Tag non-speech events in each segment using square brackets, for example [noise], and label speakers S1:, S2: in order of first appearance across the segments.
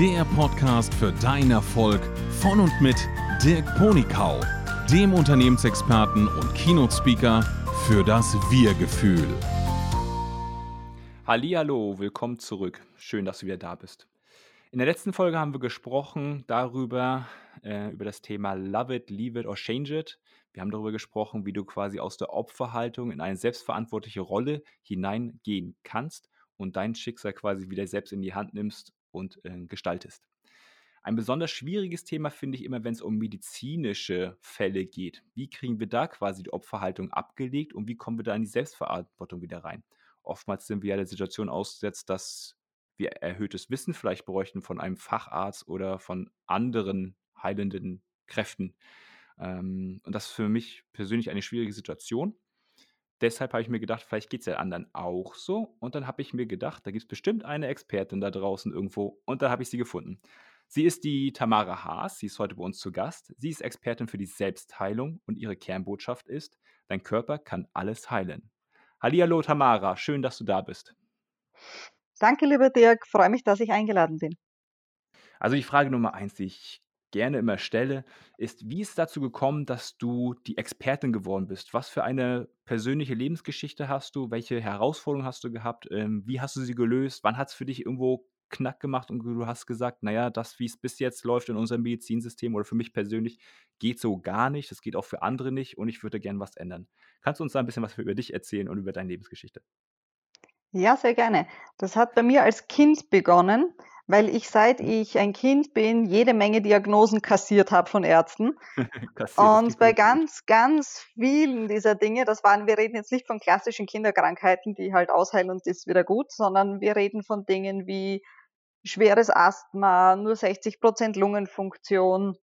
S1: der Podcast für deinen Erfolg von und mit Dirk Ponikau, dem Unternehmensexperten und Keynote-Speaker für das Wir-Gefühl.
S2: Hallo, willkommen zurück. Schön, dass du wieder da bist. In der letzten Folge haben wir gesprochen darüber, äh, über das Thema Love it, Leave it or Change it. Wir haben darüber gesprochen, wie du quasi aus der Opferhaltung in eine selbstverantwortliche Rolle hineingehen kannst und dein Schicksal quasi wieder selbst in die Hand nimmst und äh, gestaltest. Ein besonders schwieriges Thema finde ich immer, wenn es um medizinische Fälle geht. Wie kriegen wir da quasi die Opferhaltung abgelegt und wie kommen wir da in die Selbstverantwortung wieder rein? Oftmals sind wir ja der Situation ausgesetzt, dass wir erhöhtes Wissen vielleicht bräuchten von einem Facharzt oder von anderen heilenden Kräften. Ähm, und das ist für mich persönlich eine schwierige Situation. Deshalb habe ich mir gedacht, vielleicht geht es ja anderen auch so. Und dann habe ich mir gedacht, da gibt es bestimmt eine Expertin da draußen irgendwo. Und da habe ich sie gefunden. Sie ist die Tamara Haas, sie ist heute bei uns zu Gast. Sie ist Expertin für die Selbstheilung und ihre Kernbotschaft ist, dein Körper kann alles heilen. Hallihallo Tamara, schön, dass du da bist.
S3: Danke, lieber Dirk, freue mich, dass ich eingeladen bin.
S2: Also die Frage Nummer eins, die ich gerne immer stelle, ist, wie ist es dazu gekommen, dass du die Expertin geworden bist? Was für eine persönliche Lebensgeschichte hast du? Welche Herausforderungen hast du gehabt? Ähm, wie hast du sie gelöst? Wann hat es für dich irgendwo Knack gemacht und du hast gesagt, naja, das, wie es bis jetzt läuft in unserem Medizinsystem oder für mich persönlich, geht so gar nicht. Das geht auch für andere nicht und ich würde gerne was ändern. Kannst du uns da ein bisschen was über dich erzählen und über deine Lebensgeschichte?
S3: Ja, sehr gerne. Das hat bei mir als Kind begonnen weil ich seit ich ein Kind bin jede Menge Diagnosen kassiert habe von Ärzten. [laughs] und bei ganz, ganz vielen dieser Dinge, das waren, wir reden jetzt nicht von klassischen Kinderkrankheiten, die halt ausheilen und ist wieder gut, sondern wir reden von Dingen wie schweres Asthma, nur 60 Prozent Lungenfunktion.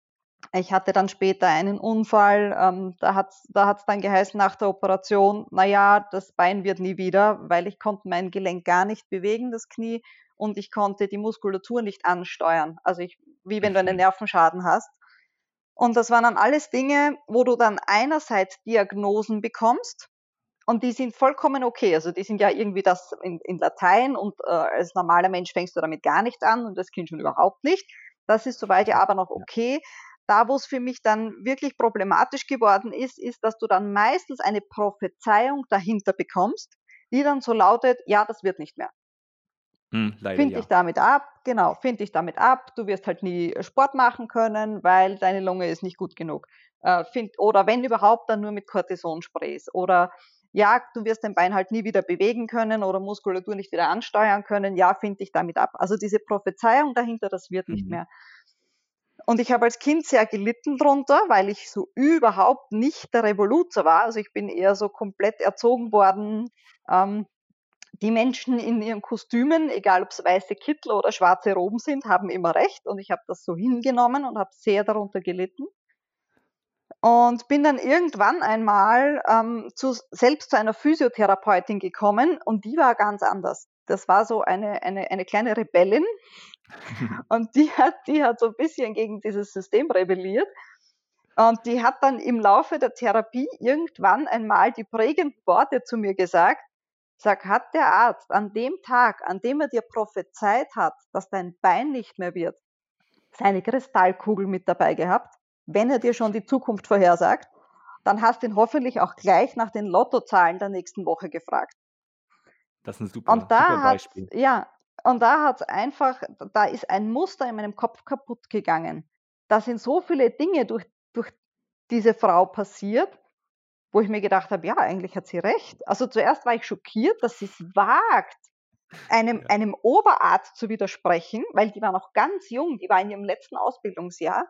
S3: Ich hatte dann später einen Unfall, ähm, da hat es da hat's dann geheißen nach der Operation, naja, das Bein wird nie wieder, weil ich konnte mein Gelenk gar nicht bewegen, das Knie und ich konnte die Muskulatur nicht ansteuern. Also ich, wie wenn du einen Nervenschaden hast. Und das waren dann alles Dinge, wo du dann einerseits Diagnosen bekommst und die sind vollkommen okay. Also die sind ja irgendwie das in, in Latein und äh, als normaler Mensch fängst du damit gar nicht an und das Kind schon überhaupt nicht. Das ist soweit ja aber noch okay. Da, wo es für mich dann wirklich problematisch geworden ist, ist, dass du dann meistens eine Prophezeiung dahinter bekommst, die dann so lautet, ja, das wird nicht mehr. Hm, Find ja. dich damit ab, genau, find dich damit ab. Du wirst halt nie äh, Sport machen können, weil deine Lunge ist nicht gut genug. Äh, find, oder wenn überhaupt, dann nur mit Cortisonsprays. Oder ja, du wirst dein Bein halt nie wieder bewegen können oder Muskulatur nicht wieder ansteuern können. Ja, find dich damit ab. Also diese Prophezeiung dahinter, das wird mhm. nicht mehr. Und ich habe als Kind sehr gelitten drunter, weil ich so überhaupt nicht der Revoluzer war. Also ich bin eher so komplett erzogen worden, ähm, die Menschen in ihren Kostümen, egal ob es weiße Kittel oder schwarze Roben sind, haben immer recht. Und ich habe das so hingenommen und habe sehr darunter gelitten. Und bin dann irgendwann einmal ähm, zu, selbst zu einer Physiotherapeutin gekommen und die war ganz anders. Das war so eine, eine, eine kleine Rebellin [laughs] und die hat, die hat so ein bisschen gegen dieses System rebelliert. Und die hat dann im Laufe der Therapie irgendwann einmal die prägenden Worte zu mir gesagt, Sag, hat der Arzt an dem Tag, an dem er dir prophezeit hat, dass dein Bein nicht mehr wird, seine Kristallkugel mit dabei gehabt, wenn er dir schon die Zukunft vorhersagt, dann hast du ihn hoffentlich auch gleich nach den Lottozahlen der nächsten Woche gefragt.
S2: Das ist ein super,
S3: und da super Beispiel. Ja, und da hat es einfach, da ist ein Muster in meinem Kopf kaputt gegangen. Da sind so viele Dinge durch, durch diese Frau passiert, wo ich mir gedacht habe, ja, eigentlich hat sie recht. Also zuerst war ich schockiert, dass sie es wagt, einem, ja. einem Oberarzt zu widersprechen, weil die war noch ganz jung, die war in ihrem letzten Ausbildungsjahr.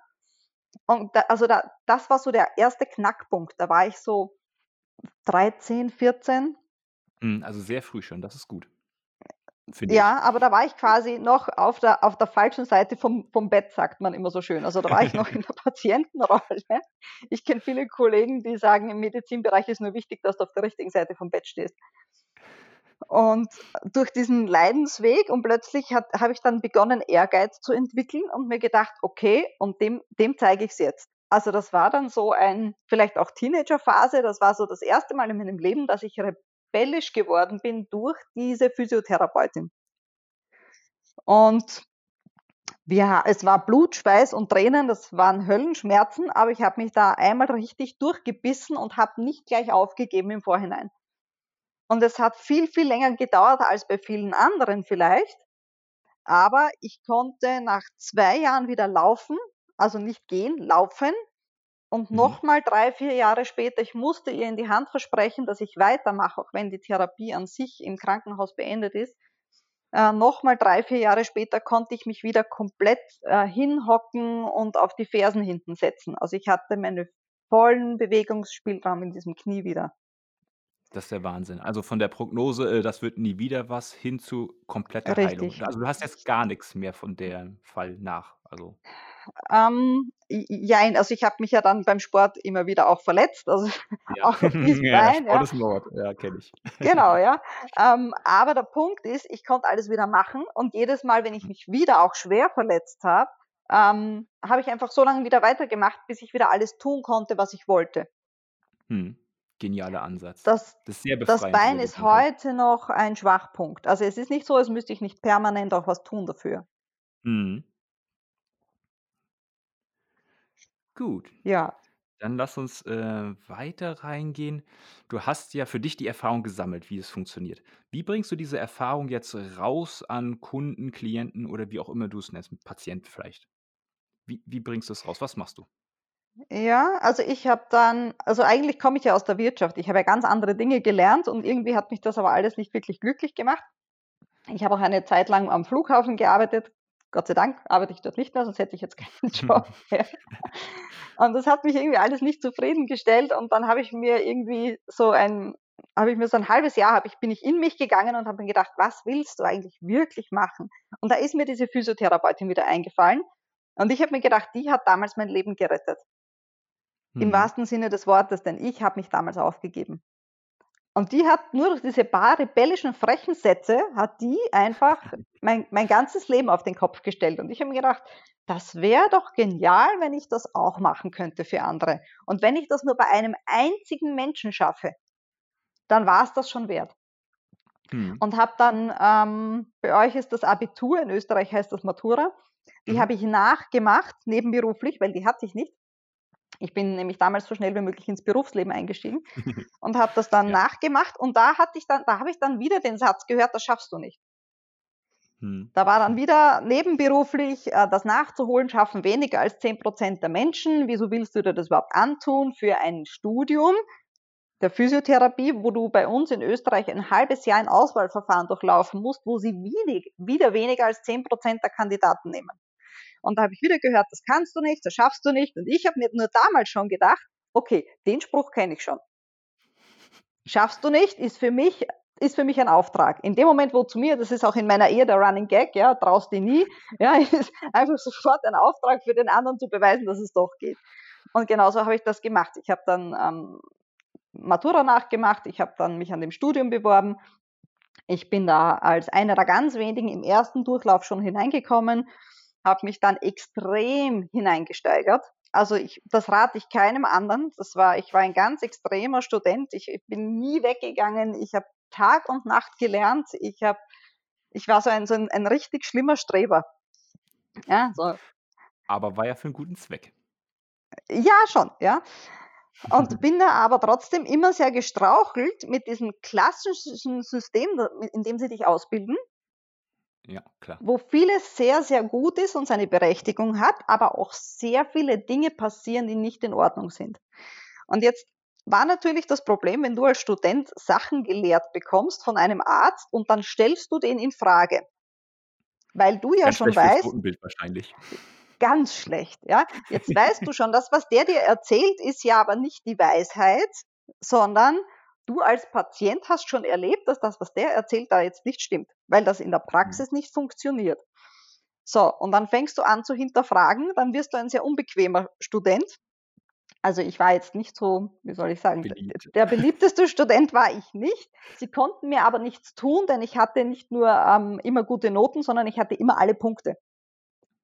S3: Und da, also da, das war so der erste Knackpunkt. Da war ich so 13, 14.
S2: Hm, also sehr früh schon, das ist gut.
S3: Ja, aber da war ich quasi noch auf der, auf der falschen Seite vom, vom Bett, sagt man immer so schön. Also da war ich noch in der [laughs] Patientenrolle. Ich kenne viele Kollegen, die sagen, im Medizinbereich ist nur wichtig, dass du auf der richtigen Seite vom Bett stehst. Und durch diesen Leidensweg und plötzlich habe ich dann begonnen, Ehrgeiz zu entwickeln und mir gedacht, okay, und dem, dem zeige ich es jetzt. Also das war dann so ein, vielleicht auch Teenagerphase, das war so das erste Mal in meinem Leben, dass ich rebellisch geworden bin durch diese Physiotherapeutin. Und wir, es war Blut, Schweiß und Tränen, das waren Höllenschmerzen, aber ich habe mich da einmal richtig durchgebissen und habe nicht gleich aufgegeben im Vorhinein. Und es hat viel, viel länger gedauert als bei vielen anderen vielleicht. Aber ich konnte nach zwei Jahren wieder laufen, also nicht gehen, laufen. Und mhm. nochmal drei, vier Jahre später, ich musste ihr in die Hand versprechen, dass ich weitermache, auch wenn die Therapie an sich im Krankenhaus beendet ist. Äh, Nochmal drei, vier Jahre später konnte ich mich wieder komplett äh, hinhocken und auf die Fersen hinten setzen. Also ich hatte meinen vollen Bewegungsspielraum in diesem Knie wieder.
S2: Das ist der Wahnsinn. Also von der Prognose, äh, das wird nie wieder was, hin zu kompletter Heilung. Also du hast jetzt gar nichts mehr von dem Fall nach. Also.
S3: Ähm, jein, also ich habe mich ja dann beim Sport immer wieder auch verletzt, also
S2: Ja, [laughs] auch [laughs] ja, Bein, Sport ja. ist Mord, ja, kenne ich.
S3: Genau, [laughs] ja. Ähm, aber der Punkt ist, ich konnte alles wieder machen und jedes Mal, wenn ich mich wieder auch schwer verletzt habe, ähm, habe ich einfach so lange wieder weitergemacht, bis ich wieder alles tun konnte, was ich wollte.
S2: Hm. Genialer Ansatz.
S3: Das, das, das Bein ist heute noch ein Schwachpunkt. Also es ist nicht so, als müsste ich nicht permanent auch was tun dafür.
S2: Mhm. Gut.
S3: Ja.
S2: Dann lass uns äh, weiter reingehen. Du hast ja für dich die Erfahrung gesammelt, wie es funktioniert. Wie bringst du diese Erfahrung jetzt raus an Kunden, Klienten oder wie auch immer du es nennst, Patienten vielleicht? Wie, wie bringst du es raus? Was machst du?
S3: Ja, also ich habe dann, also eigentlich komme ich ja aus der Wirtschaft. Ich habe ja ganz andere Dinge gelernt und irgendwie hat mich das aber alles nicht wirklich glücklich gemacht. Ich habe auch eine Zeit lang am Flughafen gearbeitet. Gott sei Dank arbeite ich dort nicht mehr, sonst hätte ich jetzt keinen [laughs] Job mehr. Und das hat mich irgendwie alles nicht zufriedengestellt und dann habe ich mir irgendwie so ein, habe ich mir so ein halbes Jahr, habe ich, bin ich in mich gegangen und habe mir gedacht, was willst du eigentlich wirklich machen? Und da ist mir diese Physiotherapeutin wieder eingefallen. Und ich habe mir gedacht, die hat damals mein Leben gerettet. Im mhm. wahrsten Sinne des Wortes, denn ich habe mich damals aufgegeben. Und die hat nur durch diese paar rebellischen, frechen Sätze, hat die einfach [laughs] mein, mein ganzes Leben auf den Kopf gestellt. Und ich habe mir gedacht, das wäre doch genial, wenn ich das auch machen könnte für andere. Und wenn ich das nur bei einem einzigen Menschen schaffe, dann war es das schon wert. Hm. Und habe dann, ähm, bei euch ist das Abitur, in Österreich heißt das Matura, die hm. habe ich nachgemacht, nebenberuflich, weil die hatte ich nicht. Ich bin nämlich damals so schnell wie möglich ins Berufsleben eingestiegen [laughs] und habe das dann ja. nachgemacht und da hatte ich dann, da habe ich dann wieder den Satz gehört, das schaffst du nicht. Hm. Da war dann wieder nebenberuflich, äh, das nachzuholen, schaffen weniger als 10% der Menschen. Wieso willst du dir das überhaupt antun für ein Studium der Physiotherapie, wo du bei uns in Österreich ein halbes Jahr ein Auswahlverfahren durchlaufen musst, wo sie wenig, wieder weniger als 10% der Kandidaten nehmen. Und da habe ich wieder gehört, das kannst du nicht, das schaffst du nicht. Und ich habe mir nur damals schon gedacht, okay, den Spruch kenne ich schon. Schaffst du nicht, ist für mich ist für mich ein Auftrag. In dem Moment, wo zu mir, das ist auch in meiner Ehe der Running Gag, ja, traust du nie, [laughs] ja, ist einfach sofort ein Auftrag für den anderen zu beweisen, dass es doch geht. Und genauso habe ich das gemacht. Ich habe dann ähm, Matura nachgemacht, ich habe dann mich an dem Studium beworben. Ich bin da als einer der ganz wenigen im ersten Durchlauf schon hineingekommen habe mich dann extrem hineingesteigert. Also ich, das rate ich keinem anderen. Das war, ich war ein ganz extremer Student. Ich, ich bin nie weggegangen. Ich habe Tag und Nacht gelernt. Ich habe, ich war so ein, so ein, ein richtig schlimmer Streber.
S2: Ja, so. Aber war ja für einen guten Zweck.
S3: Ja, schon, ja. Und [laughs] bin da aber trotzdem immer sehr gestrauchelt mit diesem klassischen System, in dem sie dich ausbilden.
S2: Ja, klar.
S3: Wo vieles sehr, sehr gut ist und seine Berechtigung hat, aber auch sehr viele Dinge passieren, die nicht in Ordnung sind. Und jetzt war natürlich das Problem, wenn du als Student Sachen gelehrt bekommst von einem Arzt und dann stellst du den in Frage. Weil du ja
S2: Ganz
S3: schon weißt.
S2: wahrscheinlich.
S3: Ganz schlecht, ja. Jetzt weißt du schon, das, was der dir erzählt, ist ja aber nicht die Weisheit, sondern du als Patient hast schon erlebt, dass das, was der erzählt, da jetzt nicht stimmt, weil das in der Praxis nicht funktioniert. So, und dann fängst du an zu hinterfragen, dann wirst du ein sehr unbequemer Student. Also ich war jetzt nicht so, wie soll ich sagen, Beliebt. der beliebteste Student war ich nicht. Sie konnten mir aber nichts tun, denn ich hatte nicht nur ähm, immer gute Noten, sondern ich hatte immer alle Punkte.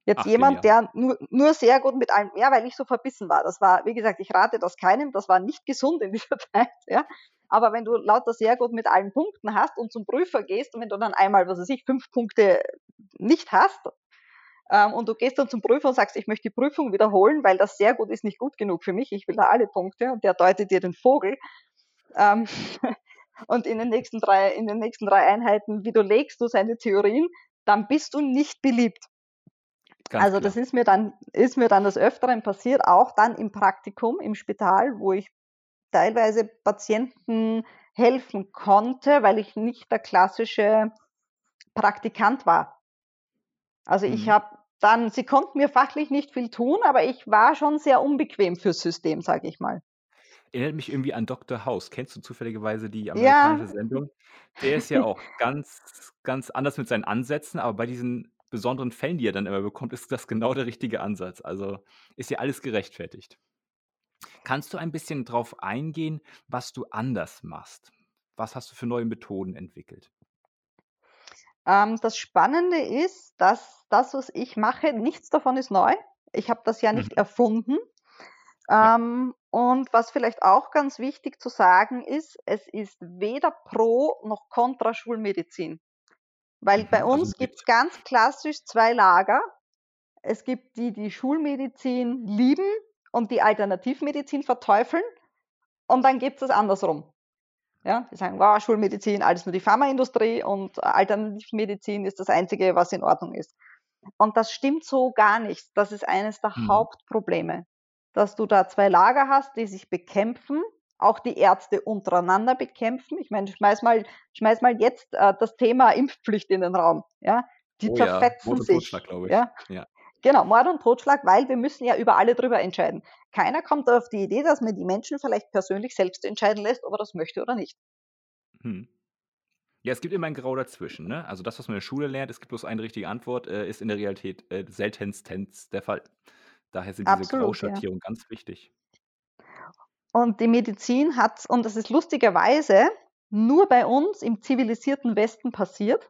S3: Jetzt Ach, jemand, der nur, nur sehr gut mit allem, ja, weil ich so verbissen war. Das war, wie gesagt, ich rate das keinem, das war nicht gesund in dieser [laughs] Zeit, ja. Aber wenn du lauter sehr gut mit allen Punkten hast und zum Prüfer gehst und wenn du dann einmal, was weiß ich, fünf Punkte nicht hast, ähm, und du gehst dann zum Prüfer und sagst, ich möchte die Prüfung wiederholen, weil das sehr gut ist nicht gut genug für mich, ich will da alle Punkte und der deutet dir den Vogel. Ähm, [laughs] und in den nächsten drei, in den nächsten drei Einheiten widerlegst du seine Theorien, dann bist du nicht beliebt. Ganz also klar. das ist mir dann, ist mir dann des Öfteren passiert, auch dann im Praktikum im Spital, wo ich teilweise Patienten helfen konnte, weil ich nicht der klassische Praktikant war. Also mhm. ich habe dann, sie konnten mir fachlich nicht viel tun, aber ich war schon sehr unbequem fürs System, sage ich mal.
S2: Erinnert mich irgendwie an Dr. House. Kennst du zufälligerweise die amerikanische ja. Sendung? Der ist ja [laughs] auch ganz, ganz anders mit seinen Ansätzen, aber bei diesen besonderen Fällen, die er dann immer bekommt, ist das genau der richtige Ansatz. Also ist ja alles gerechtfertigt. Kannst du ein bisschen drauf eingehen, was du anders machst? Was hast du für neue Methoden entwickelt?
S3: Ähm, das Spannende ist, dass das, was ich mache, nichts davon ist neu. Ich habe das ja nicht mhm. erfunden. Ähm, und was vielleicht auch ganz wichtig zu sagen ist, es ist weder pro noch kontra Schulmedizin. Weil bei [laughs] also uns gibt es ganz klassisch zwei Lager. Es gibt die, die Schulmedizin lieben und die Alternativmedizin verteufeln. Und dann gibt es das andersrum. Ja, die sagen, wow, Schulmedizin, alles nur die Pharmaindustrie und Alternativmedizin ist das Einzige, was in Ordnung ist. Und das stimmt so gar nicht. Das ist eines der mhm. Hauptprobleme, dass du da zwei Lager hast, die sich bekämpfen, auch die Ärzte untereinander bekämpfen. Ich meine, schmeiß mal, schmeiß mal jetzt äh, das Thema Impfpflicht in den Raum. Ja, die oh zerfetzen ja. sich. Ja? ja. Genau, Mord und Totschlag, weil wir müssen ja über alle drüber entscheiden. Keiner kommt auf die Idee, dass man die Menschen vielleicht persönlich selbst entscheiden lässt, ob er das möchte oder nicht. Hm.
S2: Ja, es gibt immer ein Grau dazwischen. Ne? Also das, was man in der Schule lernt, es gibt bloß eine richtige Antwort, äh, ist in der Realität äh, seltenstens der Fall. Daher sind diese Grauschattierungen ja. ganz wichtig.
S3: Und die Medizin hat, und das ist lustigerweise nur bei uns im zivilisierten Westen passiert,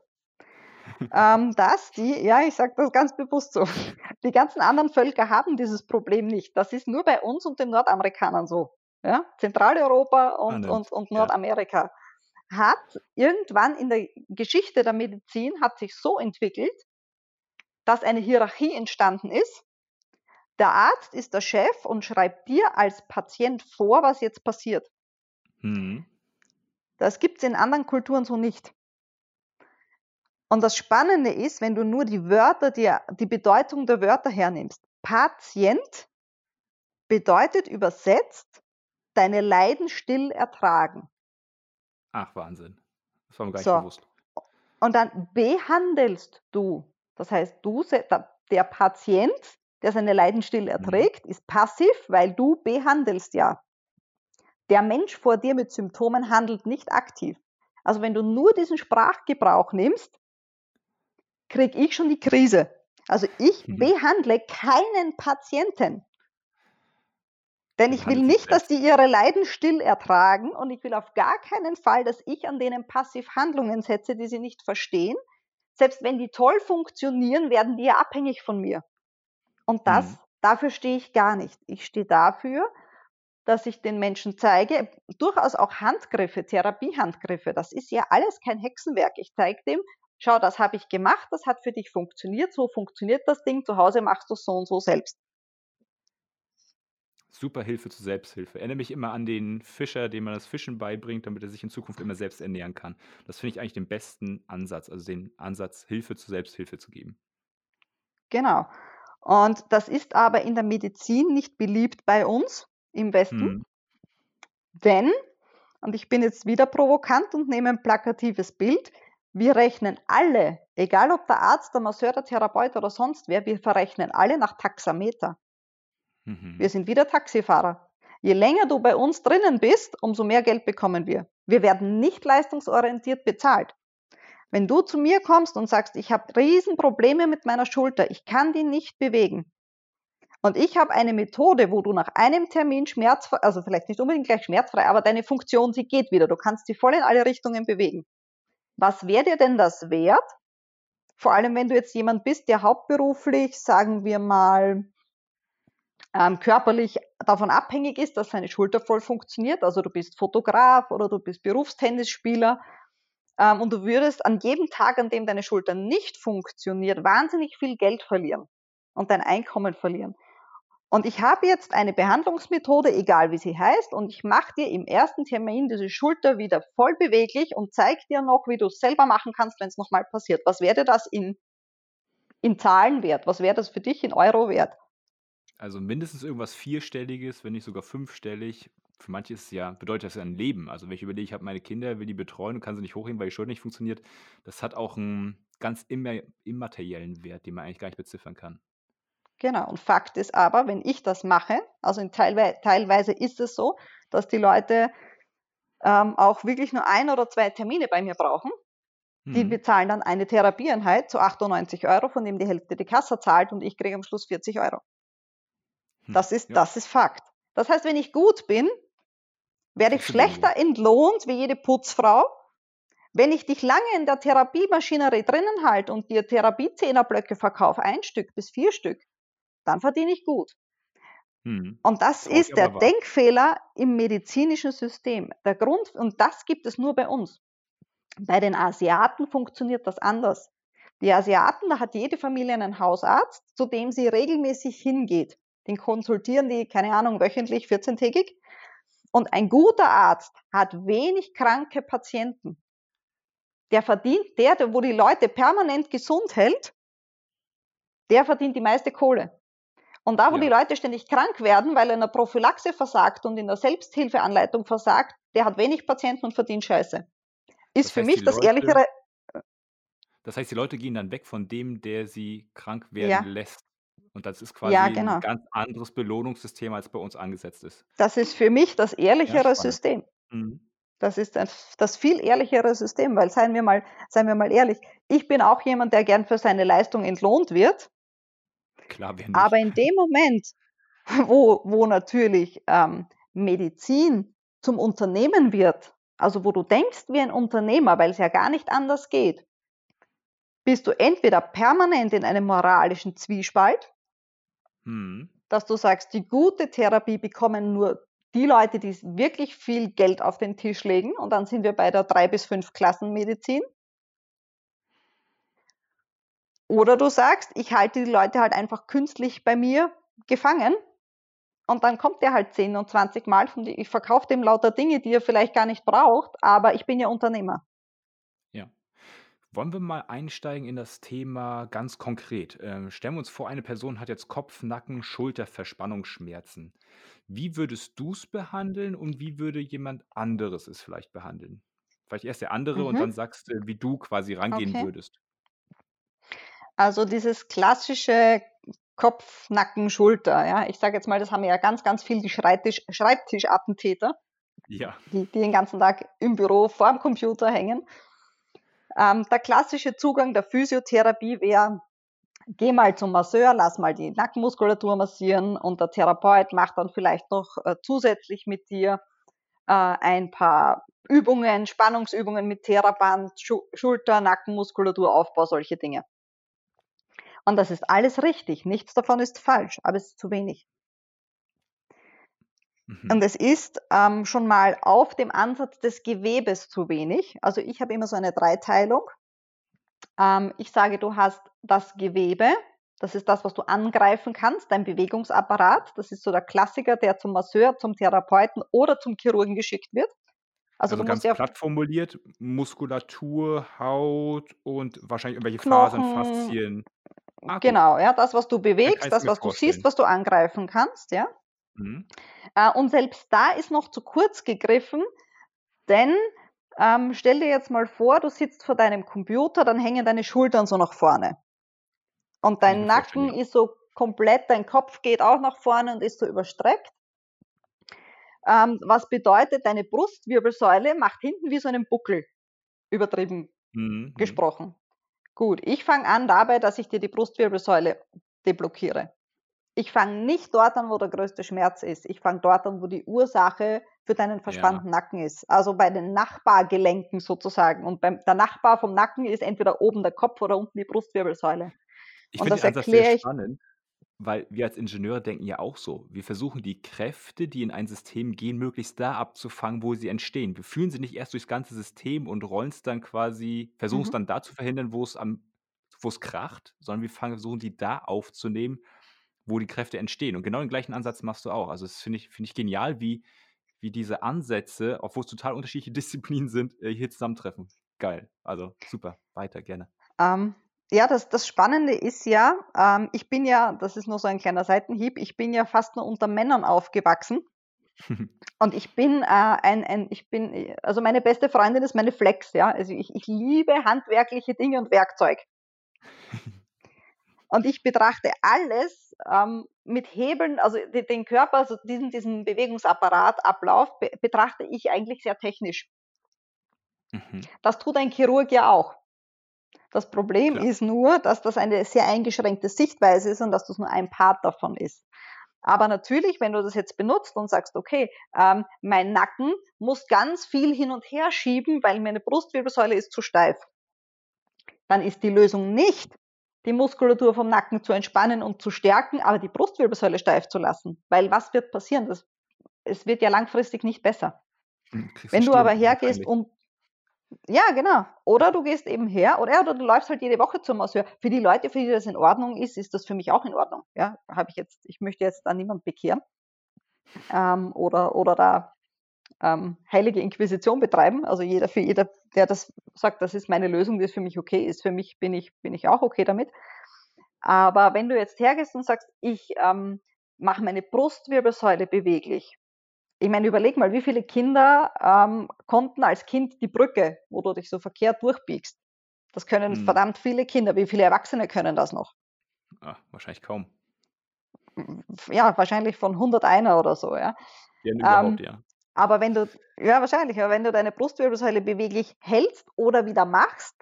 S3: ähm, dass die, ja, ich sage das ganz bewusst so, die ganzen anderen Völker haben dieses Problem nicht. Das ist nur bei uns und den Nordamerikanern so. Ja? Zentraleuropa und, und, und Nordamerika ja. hat irgendwann in der Geschichte der Medizin hat sich so entwickelt, dass eine Hierarchie entstanden ist. Der Arzt ist der Chef und schreibt dir als Patient vor, was jetzt passiert. Mhm. Das gibt es in anderen Kulturen so nicht. Und das Spannende ist, wenn du nur die Wörter, die, die Bedeutung der Wörter hernimmst. Patient bedeutet übersetzt, deine Leiden still ertragen.
S2: Ach, Wahnsinn. Das war mir gar nicht so. bewusst.
S3: Und dann behandelst du. Das heißt, du, der Patient, der seine Leiden still mhm. erträgt, mhm. ist passiv, weil du behandelst ja. Der Mensch vor dir mit Symptomen handelt nicht aktiv. Also wenn du nur diesen Sprachgebrauch nimmst, kriege ich schon die Krise. Also ich mhm. behandle keinen Patienten. Denn ich will nicht, dass die ihre Leiden still ertragen und ich will auf gar keinen Fall, dass ich an denen passiv Handlungen setze, die sie nicht verstehen. Selbst wenn die toll funktionieren, werden die ja abhängig von mir. Und das, mhm. dafür stehe ich gar nicht. Ich stehe dafür, dass ich den Menschen zeige, durchaus auch Handgriffe, Therapiehandgriffe. Das ist ja alles kein Hexenwerk. Ich zeige dem, schau, das habe ich gemacht, das hat für dich funktioniert, so funktioniert das Ding, zu Hause machst du es so und so selbst.
S2: Super Hilfe zur Selbsthilfe. Erinnere mich immer an den Fischer, dem man das Fischen beibringt, damit er sich in Zukunft immer selbst ernähren kann. Das finde ich eigentlich den besten Ansatz, also den Ansatz, Hilfe zur Selbsthilfe zu geben.
S3: Genau. Und das ist aber in der Medizin nicht beliebt bei uns im Westen, hm. denn, und ich bin jetzt wieder provokant und nehme ein plakatives Bild, wir rechnen alle, egal ob der Arzt, der Masseur, der Therapeut oder sonst wer, wir verrechnen alle nach Taxameter. Mhm. Wir sind wieder Taxifahrer. Je länger du bei uns drinnen bist, umso mehr Geld bekommen wir. Wir werden nicht leistungsorientiert bezahlt. Wenn du zu mir kommst und sagst, ich habe Riesenprobleme mit meiner Schulter, ich kann die nicht bewegen. Und ich habe eine Methode, wo du nach einem Termin schmerzfrei, also vielleicht nicht unbedingt gleich schmerzfrei, aber deine Funktion, sie geht wieder. Du kannst sie voll in alle Richtungen bewegen was wäre dir denn das wert? Vor allem, wenn du jetzt jemand bist, der hauptberuflich, sagen wir mal, ähm, körperlich davon abhängig ist, dass seine Schulter voll funktioniert. Also du bist Fotograf oder du bist Berufstennisspieler. ähm, und du würdest an jedem Tag, an dem deine Schulter nicht funktioniert, wahnsinnig viel Geld verlieren und dein Einkommen verlieren. Und ich habe jetzt eine Behandlungsmethode, egal wie sie heißt, und ich mache dir im ersten Termin diese Schulter wieder voll beweglich und zeige dir noch, wie du es selber machen kannst, wenn es nochmal passiert. Was wäre das in, in Zahlen wert? Was wäre das für dich in Euro wert?
S2: Also mindestens irgendwas vierstelliges, wenn nicht sogar fünfstellig. Für manche ist ja, bedeutet das ja ein Leben. Also wenn ich überlege, ich habe meine Kinder, will die betreuen und kann sie nicht hochheben, weil die Schulter nicht funktioniert, das hat auch einen ganz immateriellen Wert, den man eigentlich gar nicht beziffern kann.
S3: Genau. Und Fakt ist aber, wenn ich das mache, also in teilwe teilweise ist es so, dass die Leute ähm, auch wirklich nur ein oder zwei Termine bei mir brauchen. Die mhm. bezahlen dann eine Therapieeinheit zu 98 Euro, von dem die Hälfte die Kasse zahlt und ich kriege am Schluss 40 Euro. Hm, das ist, ja. das ist Fakt. Das heißt, wenn ich gut bin, werde ich schlechter entlohnt wie jede Putzfrau. Wenn ich dich lange in der Therapiemaschinerie drinnen halte und dir Therapiezehnerblöcke verkaufe, ein Stück bis vier Stück, dann verdiene ich gut. Hm. Und das Trau ist der Denkfehler im medizinischen System. Der Grund, und das gibt es nur bei uns. Bei den Asiaten funktioniert das anders. Die Asiaten, da hat jede Familie einen Hausarzt, zu dem sie regelmäßig hingeht. Den konsultieren die, keine Ahnung, wöchentlich, 14-tägig. Und ein guter Arzt hat wenig kranke Patienten. Der verdient, der, wo die Leute permanent gesund hält, der verdient die meiste Kohle. Und da, wo ja. die Leute ständig krank werden, weil er in der Prophylaxe versagt und in der Selbsthilfeanleitung versagt, der hat wenig Patienten und verdient Scheiße. Ist das für mich das Leute, ehrlichere.
S2: Das heißt, die Leute gehen dann weg von dem, der sie krank werden ja. lässt. Und das ist quasi ja, genau. ein ganz anderes Belohnungssystem, als bei uns angesetzt ist.
S3: Das ist für mich das ehrlichere System. Mhm. Das ist ein, das viel ehrlichere System, weil seien wir mal, seien wir mal ehrlich, ich bin auch jemand, der gern für seine Leistung entlohnt wird.
S2: Klar, wer nicht.
S3: Aber in dem Moment, [laughs] wo, wo natürlich ähm, Medizin zum Unternehmen wird, also wo du denkst wie ein Unternehmer, weil es ja gar nicht anders geht, bist du entweder permanent in einem moralischen Zwiespalt, hm. dass du sagst, die gute Therapie bekommen nur die Leute, die wirklich viel Geld auf den Tisch legen, und dann sind wir bei der drei bis fünf Klassenmedizin. Oder du sagst, ich halte die Leute halt einfach künstlich bei mir gefangen und dann kommt der halt 10 und 20 Mal von die, ich verkaufe dem lauter Dinge, die er vielleicht gar nicht braucht, aber ich bin ja Unternehmer.
S2: Ja. Wollen wir mal einsteigen in das Thema ganz konkret? Ähm, stellen wir uns vor, eine Person hat jetzt Kopf, Nacken, Schulter, Verspannungsschmerzen. Wie würdest du es behandeln und wie würde jemand anderes es vielleicht behandeln? Vielleicht erst der andere mhm. und dann sagst du, wie du quasi rangehen okay. würdest.
S3: Also dieses klassische Kopf, Nacken, Schulter. Ja, ich sage jetzt mal, das haben ja ganz, ganz viel die Schreibtisch, Schreibtischattentäter, ja. die, die den ganzen Tag im Büro vor dem Computer hängen. Ähm, der klassische Zugang der Physiotherapie wäre, geh mal zum Masseur, lass mal die Nackenmuskulatur massieren und der Therapeut macht dann vielleicht noch äh, zusätzlich mit dir äh, ein paar Übungen, Spannungsübungen mit Theraband, Schu Schulter, Nackenmuskulatur, Aufbau, solche Dinge. Und das ist alles richtig. Nichts davon ist falsch, aber es ist zu wenig. Mhm. Und es ist ähm, schon mal auf dem Ansatz des Gewebes zu wenig. Also ich habe immer so eine Dreiteilung. Ähm, ich sage, du hast das Gewebe, das ist das, was du angreifen kannst, dein Bewegungsapparat. Das ist so der Klassiker, der zum Masseur, zum Therapeuten oder zum Chirurgen geschickt wird.
S2: Also, also ganz ja platt formuliert, Muskulatur, Haut und wahrscheinlich irgendwelche Knochen, Fasern, Faszien.
S3: Ah, genau, ja, das, was du bewegst, das, was du siehst, was du angreifen kannst, ja. Mhm. Äh, und selbst da ist noch zu kurz gegriffen, denn ähm, stell dir jetzt mal vor, du sitzt vor deinem Computer, dann hängen deine Schultern so nach vorne. Und dein Nacken ist so komplett, dein Kopf geht auch nach vorne und ist so überstreckt. Ähm, was bedeutet, deine Brustwirbelsäule macht hinten wie so einen Buckel, übertrieben mhm. mhm. gesprochen. Gut, ich fange an dabei, dass ich dir die Brustwirbelsäule deblockiere. Ich fange nicht dort an, wo der größte Schmerz ist. Ich fange dort an, wo die Ursache für deinen verspannten ja. Nacken ist. Also bei den Nachbargelenken sozusagen. Und beim, der Nachbar vom Nacken ist entweder oben der Kopf oder unten die Brustwirbelsäule.
S2: Ich finde das Ansatz sehr spannend, weil wir als Ingenieure denken ja auch so. Wir versuchen die Kräfte, die in ein System gehen, möglichst da abzufangen, wo sie entstehen. Wir fühlen sie nicht erst durchs ganze System und rollen es dann quasi, versuchen es
S3: Mhm.
S2: dann da zu verhindern, wo es am, wo es kracht, sondern wir fangen, versuchen die da aufzunehmen, wo die Kräfte entstehen. Und genau den gleichen Ansatz machst du auch. Also das finde ich, finde ich genial, wie, wie diese Ansätze, obwohl es total unterschiedliche [laughs] Disziplinen sind, äh, hier zusammentreffen. Geil. Also super. Weiter, gerne.
S3: Ähm, ja, das, das Spannende ist ja, ähm, ich bin ja, das ist nur so ein kleiner Seitenhieb, ich bin ja fast nur unter Männern aufgewachsen. [laughs] Und ich bin äh, ein, ein, ich bin, also meine beste Freundin ist meine Flex, ja. Also ich, ich liebe handwerkliche Dinge und Werkzeug. [laughs] Und ich betrachte alles ähm, mit Hebeln, also den, Körper, also diesen, diesen Bewegungsapparatablauf be betrachte ich eigentlich sehr technisch.
S2: Mhm.
S3: Das tut ein Chirurg ja auch. Das Problem
S2: Klar.
S3: ist nur, dass das eine sehr eingeschränkte Sichtweise ist und dass das nur ein Part davon ist. Aber natürlich, wenn du das jetzt benutzt und sagst, okay, ähm, mein Nacken muss ganz viel hin und her schieben, weil meine Brustwirbelsäule ist zu steif, dann ist die Lösung nicht, die Muskulatur vom Nacken zu entspannen und zu stärken, aber die Brustwirbelsäule steif zu lassen. Weil was wird passieren? Das, es wird ja langfristig nicht besser.
S2: Hm,
S3: Wenn du aber hergehst und ja, genau. Oder du gehst eben her oder, oder du läufst halt jede Woche zum Masseur. Für die Leute, für die das in Ordnung ist, ist das für mich auch in Ordnung. Ja, habe ich jetzt, ich möchte jetzt da niemand bekehren ähm, oder, oder da ähm, heilige Inquisition betreiben. Also jeder, für jeder, der das sagt, das ist meine Lösung, die ist für mich okay ist, für mich bin ich, bin ich auch okay damit. Aber wenn du jetzt hergehst und sagst, ich ähm, mache meine Brustwirbelsäule beweglich, ich meine, überleg mal, wie viele Kinder ähm, konnten als Kind die Brücke, wo du dich so verkehrt durchbiegst. Das können
S2: Hm.
S3: verdammt viele Kinder. Wie viele Erwachsene können das noch?
S2: Ah, wahrscheinlich kaum.
S3: Ja, wahrscheinlich von 101 oder so, ja.
S2: Ja, überhaupt,
S3: Ähm,
S2: ja.
S3: Aber wenn du, ja, wahrscheinlich, aber wenn du deine Brustwirbelsäule beweglich hältst oder wieder machst,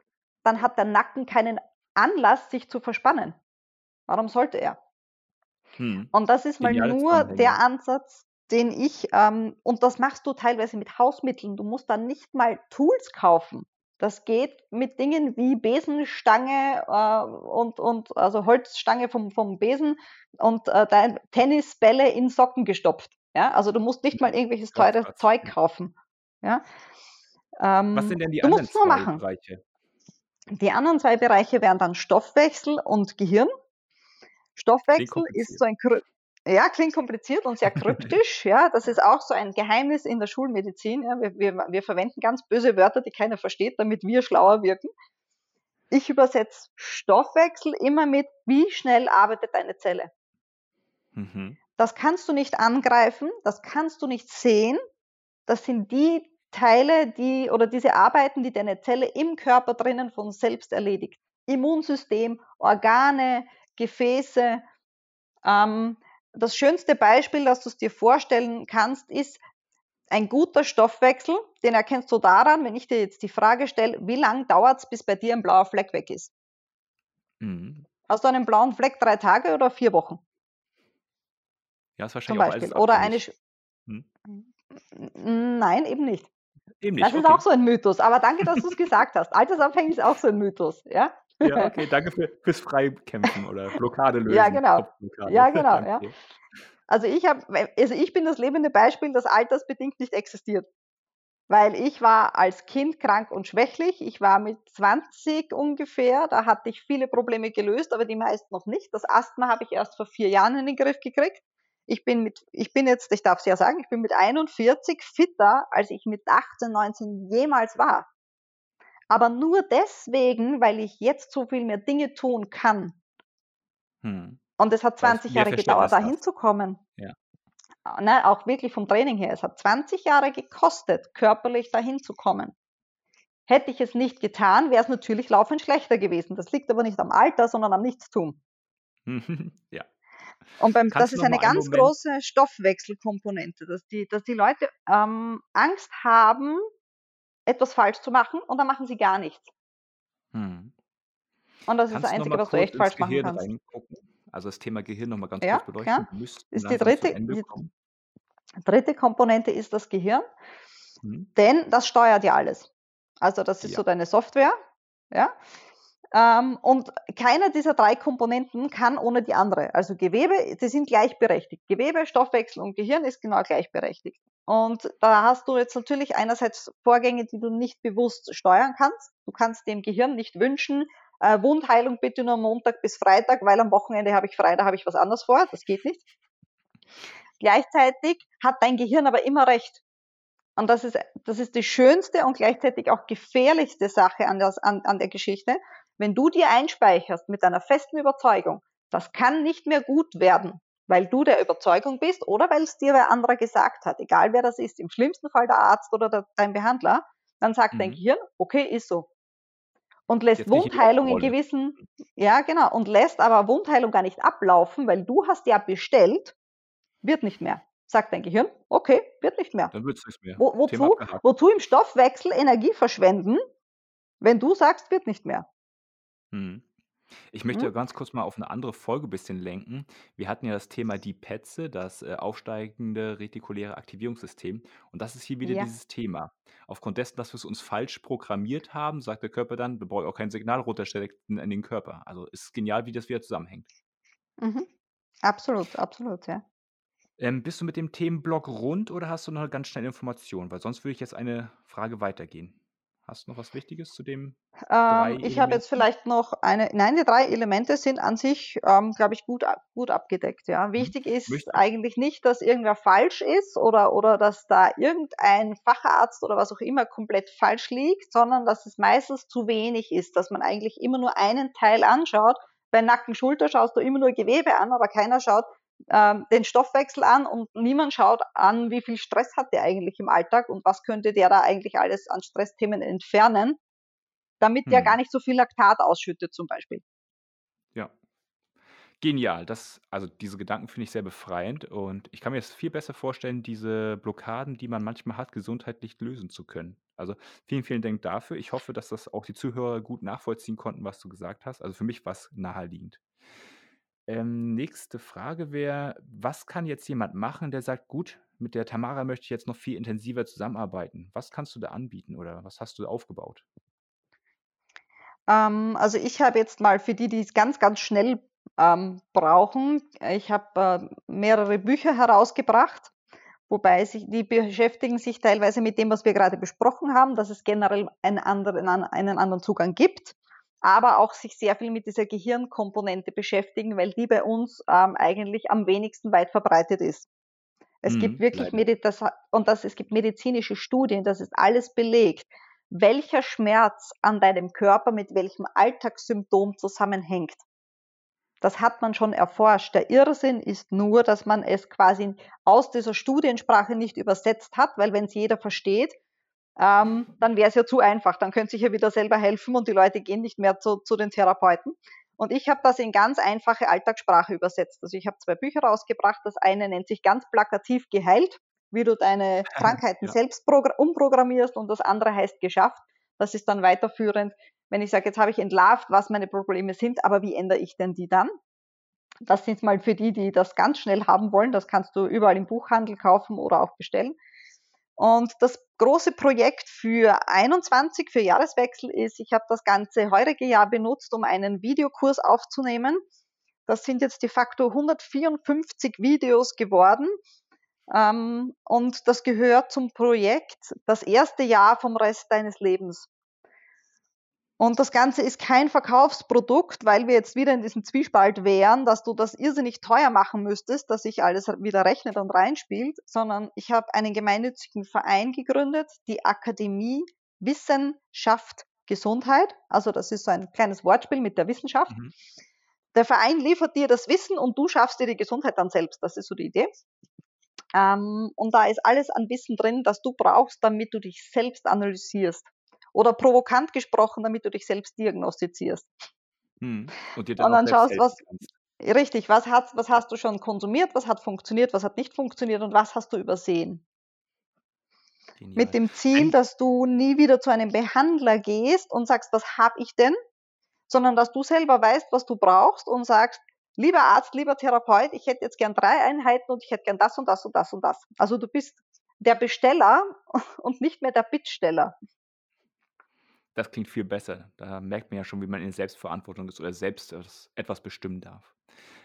S3: dann hat der Nacken keinen Anlass, sich zu verspannen. Warum sollte er?
S2: Hm.
S3: Und das ist mal
S2: Geniale
S3: nur
S2: Zusammenhänge.
S3: der Ansatz, den ich, ähm, und das machst du teilweise mit Hausmitteln. Du musst dann nicht mal Tools kaufen. Das geht mit Dingen wie Besenstange äh, und, und also Holzstange vom, vom Besen und äh, Tennisbälle in Socken gestopft. Ja, also du musst nicht mal irgendwelches teures. Zeug kaufen. Ja. Ähm,
S2: Was sind denn die anderen zwei
S3: machen.
S2: Bereiche?
S3: Die anderen zwei Bereiche wären dann Stoffwechsel und Gehirn. Stoffwechsel ist so ein ja, klingt kompliziert und sehr [laughs] kryptisch. ja, das ist auch so ein Geheimnis in der Schulmedizin. Ja. Wir, wir, wir verwenden ganz böse Wörter, die keiner versteht, damit wir schlauer wirken. Ich übersetze Stoffwechsel immer mit, wie schnell arbeitet deine Zelle.
S2: Mhm.
S3: Das kannst du nicht angreifen, das kannst du nicht sehen. Das sind die Teile, die oder diese Arbeiten, die deine Zelle im Körper drinnen von selbst erledigt. Immunsystem, Organe, Gefäße. Ähm, das schönste Beispiel, das du es dir vorstellen kannst, ist ein guter Stoffwechsel. Den erkennst du daran, wenn ich dir jetzt die Frage stelle, wie lange dauert es, bis bei dir ein blauer Fleck weg ist?
S2: Mhm.
S3: Hast du einen blauen Fleck drei Tage oder vier Wochen?
S2: Ja, ist
S3: Zum
S2: wahrscheinlich auch
S3: Beispiel. Oder eine. Sch-
S2: Hm?
S3: Nein, eben nicht.
S2: Eben nicht.
S3: Das ist
S2: okay.
S3: auch so ein Mythos. Aber danke, dass du es gesagt hast. Altersabhängig ist auch so ein Mythos. Ja,
S2: Ja, [laughs] okay, danke für, fürs Freikämpfen oder Blockade lösen.
S3: Ja, genau. Ja, genau, ja. Also ich habe, also ich bin das lebende Beispiel, das altersbedingt nicht existiert. Weil ich war als Kind krank und schwächlich. Ich war mit 20 ungefähr. Da hatte ich viele Probleme gelöst, aber die meisten noch nicht. Das Asthma habe ich erst vor vier Jahren in den Griff gekriegt. Ich bin mit, ich bin jetzt, ich darf es ja sagen, ich bin mit 41 fitter, als ich mit 18, 19 jemals war. Aber nur deswegen, weil ich jetzt so viel mehr Dinge tun kann.
S2: Hm.
S3: Und es hat
S2: Weil du
S3: 20
S2: mehr
S3: Jahre gedauert, da hinzukommen.
S2: Ja.
S3: Ne, auch wirklich vom Training her. Es hat 20 Jahre gekostet, körperlich dahin zu kommen. Hätte ich es nicht getan, wäre es natürlich laufend schlechter gewesen. Das liegt aber nicht am Alter, sondern am Nichtstun. [laughs]
S2: ja.
S3: Und beim, das ist eine ganz
S2: Moment-
S3: große Stoffwechselkomponente, dass die, dass die Leute ähm, Angst haben, etwas falsch zu machen und dann machen sie gar nichts.
S2: Hm.
S3: Und das ist
S2: Kannst
S3: das
S2: du noch
S3: Einzige, was du echt falsch machen
S2: Gehirn
S3: kannst.
S2: reingucken? Also das Thema Gehirn noch mal ganz
S3: Ja,
S2: kurz beleuchten. müssten
S3: Ist die dritte- die-. Dritte Komponente ist das Gehirn.
S2: Hm.
S3: Denn das steuert ja alles. Also das ist
S2: Ja.
S3: so deine Software. Ja? Ähm, und keiner dieser drei Komponenten kann ohne die andere. Also Gewebe, die sind gleichberechtigt. Gewebe, Stoffwechsel und Gehirn ist genau gleichberechtigt. Und da hast du jetzt natürlich einerseits Vorgänge, die du nicht bewusst steuern kannst. Du kannst dem Gehirn nicht wünschen, äh, Wundheilung bitte nur Montag bis Freitag, weil am Wochenende habe ich frei, da habe ich was anderes vor. Das geht nicht. Gleichzeitig hat dein Gehirn aber immer recht. Und das ist, das ist die schönste und gleichzeitig auch gefährlichste Sache an, das, an, an der Geschichte. Wenn du dir einspeicherst mit einer festen Überzeugung, das kann nicht mehr gut werden, weil du der Überzeugung bist oder weil es dir wer anderer gesagt hat, egal wer das ist, im schlimmsten Fall der Arzt oder der, dein Behandler, dann sagt mhm. dein Gehirn, okay, ist so. Und lässt Jetzt Wundheilung in gewissen, ja genau, und lässt aber Wundheilung gar nicht ablaufen, weil du hast ja bestellt, wird nicht mehr. Sagt dein Gehirn, okay, wird nicht mehr.
S2: Dann wird es nicht mehr.
S3: Wo, wozu, wozu im Stoffwechsel Energie verschwenden, wenn du sagst, wird nicht mehr?
S2: Mhm. Ich möchte Mhm. ganz kurz mal auf eine andere Folge ein bisschen lenken. Wir hatten ja das Thema die Petze, das, äh, aufsteigende retikuläre Aktivierungssystem. Und das ist hier wieder Ja. dieses Thema. Aufgrund dessen, dass wir es uns falsch programmiert haben, sagt der Körper dann: „Wir brauchen auch kein Signal runterstellen in den Körper.“ Also, es ist genial, wie das wieder zusammenhängt.
S3: Mhm. Absolut, absolut, ja.
S2: Ähm, bist du mit dem Themenblock rund oder hast du noch ganz schnell Informationen? Weil sonst würde ich jetzt eine Frage weitergehen. Hast du noch was Wichtiges zu dem?
S3: Ähm, ich habe jetzt vielleicht noch eine, nein, die drei Elemente sind an sich, ähm, glaube ich, gut, gut abgedeckt. Ja. Mhm. Wichtig ist Möchte. eigentlich nicht, dass irgendwer falsch ist oder, oder dass da irgendein Facharzt oder was auch immer komplett falsch liegt, sondern dass es meistens zu wenig ist, dass man eigentlich immer nur einen Teil anschaut. Bei Nacken, Schulter schaust du immer nur Gewebe an, aber keiner schaut, ähm, den Stoffwechsel an und niemand schaut an, wie viel Stress hat der eigentlich im Alltag und was könnte der da eigentlich alles an Stressthemen entfernen, damit hm. der gar nicht so viel Laktat ausschüttet zum Beispiel.
S2: Ja. Genial. Das, also diese Gedanken finde ich sehr befreiend und ich kann mir jetzt viel besser vorstellen, diese Blockaden, die man manchmal hat, gesundheitlich lösen zu können. Also vielen, vielen Dank dafür. Ich hoffe, dass das auch die Zuhörer gut nachvollziehen konnten, was du gesagt hast. Also für mich war es naheliegend. Ähm, nächste Frage wäre, was kann jetzt jemand machen, der sagt, gut, mit der Tamara möchte ich jetzt noch viel intensiver zusammenarbeiten. Was kannst du da anbieten oder was hast du aufgebaut?
S3: Ähm, also ich habe jetzt mal für die, die es ganz, ganz schnell ähm, brauchen, ich habe äh, mehrere Bücher herausgebracht, wobei sich, die beschäftigen sich teilweise mit dem, was wir gerade besprochen haben, dass es generell einen anderen, einen anderen Zugang gibt aber auch sich sehr viel mit dieser Gehirnkomponente beschäftigen, weil die bei uns ähm, eigentlich am wenigsten weit verbreitet ist. Es mhm, gibt wirklich Medita und das, es gibt medizinische Studien, das ist alles belegt, welcher Schmerz an deinem Körper mit welchem Alltagssymptom zusammenhängt. Das hat man schon erforscht. Der Irrsinn ist nur, dass man es quasi aus dieser Studiensprache nicht übersetzt hat, weil wenn es jeder versteht, ähm, dann wäre es ja zu einfach. Dann könnte sich ja wieder selber helfen und die Leute gehen nicht mehr zu, zu den Therapeuten. Und ich habe das in ganz einfache Alltagssprache übersetzt. Also ich habe zwei Bücher rausgebracht. Das eine nennt sich ganz plakativ geheilt, wie du deine [laughs] Krankheiten ja. selbst umprogrammierst und das andere heißt geschafft. Das ist dann weiterführend, wenn ich sage, jetzt habe ich entlarvt, was meine Probleme sind, aber wie ändere ich denn die dann? Das sind mal für die, die das ganz schnell haben wollen. Das kannst du überall im Buchhandel kaufen oder auch bestellen. Und das große Projekt für 21, für Jahreswechsel ist, ich habe das ganze heurige Jahr benutzt, um einen Videokurs aufzunehmen. Das sind jetzt de facto 154 Videos geworden. Ähm, und das gehört zum Projekt das erste Jahr vom Rest deines Lebens. Und das Ganze ist kein Verkaufsprodukt, weil wir jetzt wieder in diesem Zwiespalt wären, dass du das irrsinnig teuer machen müsstest, dass sich alles wieder rechnet und reinspielt, sondern ich habe einen gemeinnützigen Verein gegründet, die Akademie Wissenschaft Gesundheit. Also das ist so ein kleines Wortspiel mit der Wissenschaft. Mhm. Der Verein liefert dir das Wissen und du schaffst dir die Gesundheit dann selbst. Das ist so die Idee. Ähm, und da ist alles an Wissen drin, das du brauchst, damit du dich selbst analysierst. Oder provokant gesprochen, damit du dich selbst diagnostizierst. Hm. Und, dir dann, und dann schaust, was, richtig, was, hast, was hast du schon konsumiert, was hat funktioniert, was hat nicht funktioniert und was hast du übersehen. Genial. Mit dem Ziel, dass du nie wieder zu einem Behandler gehst und sagst, was habe ich denn, sondern dass du selber weißt, was du brauchst und sagst, lieber Arzt, lieber Therapeut, ich hätte jetzt gern drei Einheiten und ich hätte gern das und das und das und das. Also du bist der Besteller [laughs] und nicht mehr der Bittsteller.
S2: Das klingt viel besser. Da merkt man ja schon, wie man in Selbstverantwortung ist oder selbst etwas bestimmen darf.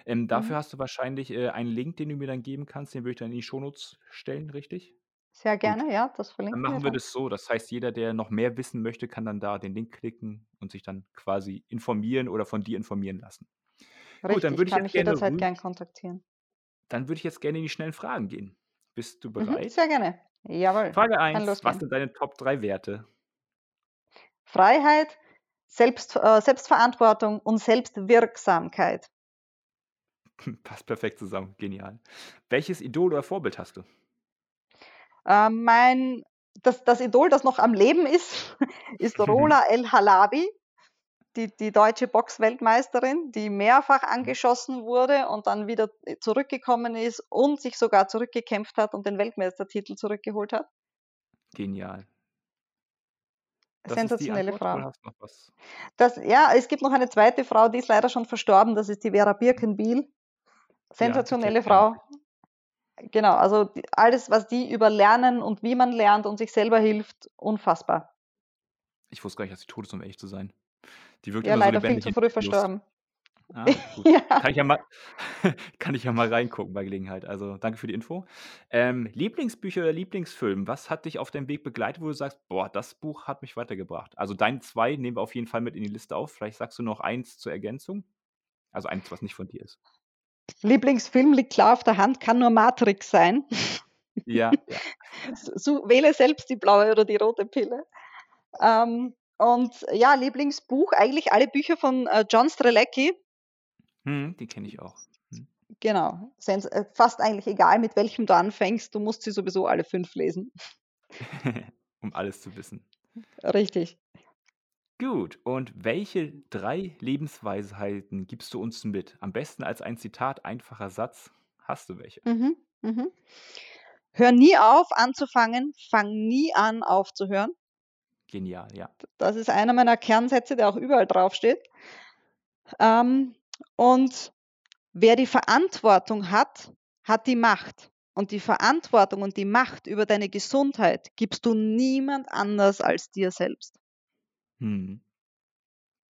S2: Ähm, dafür
S3: Mhm.
S2: hast du wahrscheinlich, äh, einen Link, den du mir dann geben kannst, den würde ich dann in die Shownotes stellen, richtig?
S3: Sehr
S2: Gut.
S3: gerne, ja, das
S2: Dann
S3: verlinken wir
S2: machen wir
S3: dann.
S2: das so. Das heißt, jeder, der noch mehr wissen möchte, kann dann da den Link klicken und sich dann quasi informieren oder von dir informieren lassen. Gut, dann
S3: Richtig,
S2: würde ich
S3: kann
S2: jetzt
S3: mich
S2: gerne
S3: jederzeit
S2: rü
S3: gern kontaktieren.
S2: dann würde ich jetzt gerne in die schnellen Fragen gehen. Bist du
S3: Mhm,
S2: bereit?
S3: sehr gerne. Jawohl,
S2: Frage
S3: kann
S2: 1: Was
S3: losgehen.
S2: sind deine Top 3 Werte?
S3: Freiheit, Selbst äh, Selbstverantwortung und Selbstwirksamkeit. [laughs]
S2: Passt perfekt zusammen, genial. Welches Idol oder Vorbild hast du?
S3: Ähm, mein das das Idol, das noch am Leben ist, [laughs] ist [laughs] Rola El Halabi, die die deutsche Boxweltmeisterin, die mehrfach
S2: Mhm.
S3: angeschossen wurde und dann wieder, äh, zurückgekommen ist und sich sogar zurückgekämpft hat und den Weltmeistertitel zurückgeholt hat.
S2: Genial. Das die
S3: Sensationelle Frau. Das ja, es gibt noch eine zweite Frau, die ist leider schon verstorben, das ist die Vera. Birkenbiel.
S2: Die
S3: Sensationelle
S2: ja
S3: Frau. Genau, also d alles, was die über Lernen und wie man lernt und sich selber hilft, unfassbar.
S2: Ich wusste gar nicht, dass sie tot ist, um ehrlich zu sein. Die wirkt
S3: Ja,
S2: immer so
S3: leider viel
S2: lebendig
S3: zu
S2: in
S3: früh verstorben.
S2: Ah. [laughs]
S3: Ja.
S2: Kann ich ja mal [laughs] kann ich ja mal reingucken bei Gelegenheit. Also, danke für die Info. Ähm, Lieblingsbücher oder Lieblingsfilm, was hat dich auf deinem Weg begleitet, wo du sagst: „Boah, das Buch hat mich weitergebracht?“ Also, deine 2 nehmen wir auf jeden Fall mit in die Liste auf. Vielleicht sagst du noch eins zur Ergänzung? Also, eins, was nicht von dir ist.
S3: Lieblingsfilm liegt klar auf der Hand, kann nur Matrix sein.
S2: Ja, ja. [laughs]
S3: So wähle selbst die blaue oder die rote Pille. Ähm, und ja, Lieblingsbuch, eigentlich alle Bücher von, äh, John Strelecki.
S2: Mhm, die kenne ich auch. Mhm.
S3: Genau, äh, fast eigentlich egal, mit welchem du anfängst, du musst sie sowieso alle 5 lesen. [laughs]
S2: Um alles zu wissen.
S3: Richtig.
S2: Gut, und welche 3 Lebensweisheiten gibst du uns mit? Am besten als ein Zitat, einfacher Satz. Hast du welche?
S3: Mhm, mhm. Hör nie auf anzufangen, fang nie an aufzuhören.
S2: Genial, ja.
S3: Das ist einer meiner Kernsätze, der auch überall draufsteht. Ähm, und wer die Verantwortung hat, hat die Macht. Und die Verantwortung und die Macht über deine Gesundheit gibst du niemand anders als dir selbst.
S2: Mhm.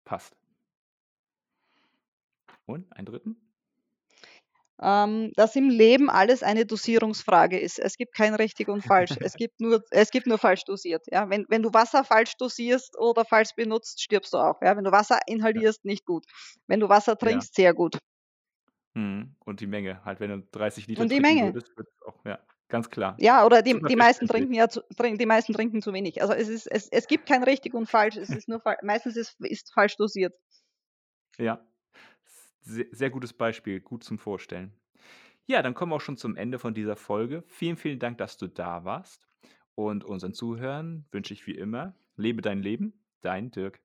S2: Passt. Und einen 3.?
S3: Ähm, dass im Leben alles eine Dosierungsfrage ist. Es gibt kein richtig und falsch. Es gibt nur es gibt nur falsch dosiert, ja. Wenn wenn du Wasser falsch dosierst oder falsch benutzt, stirbst du auch, ja. Wenn du Wasser
S2: Ja.
S3: inhalierst, nicht gut. Wenn du Wasser
S2: Ja.
S3: trinkst, sehr gut.
S2: Mhm. Und die Menge. Halt, wenn du 30 Liter
S3: Und die Menge.
S2: würdest, auch ja, ganz klar.
S3: Ja, oder die die meisten trinken ja zu trink die meisten trinken zu wenig. Also, es ist es es gibt kein richtig und falsch. Es ist nur meistens ist ist falsch dosiert.
S2: Ja. Se sehr gutes Beispiel, gut zum Vorstellen. Ja, dann kommen wir auch schon zum Ende von dieser Folge. Vielen, vielen Dank, dass du da warst. Und unseren Zuhörern wünsche ich wie immer: Lebe dein Leben, dein Dirk.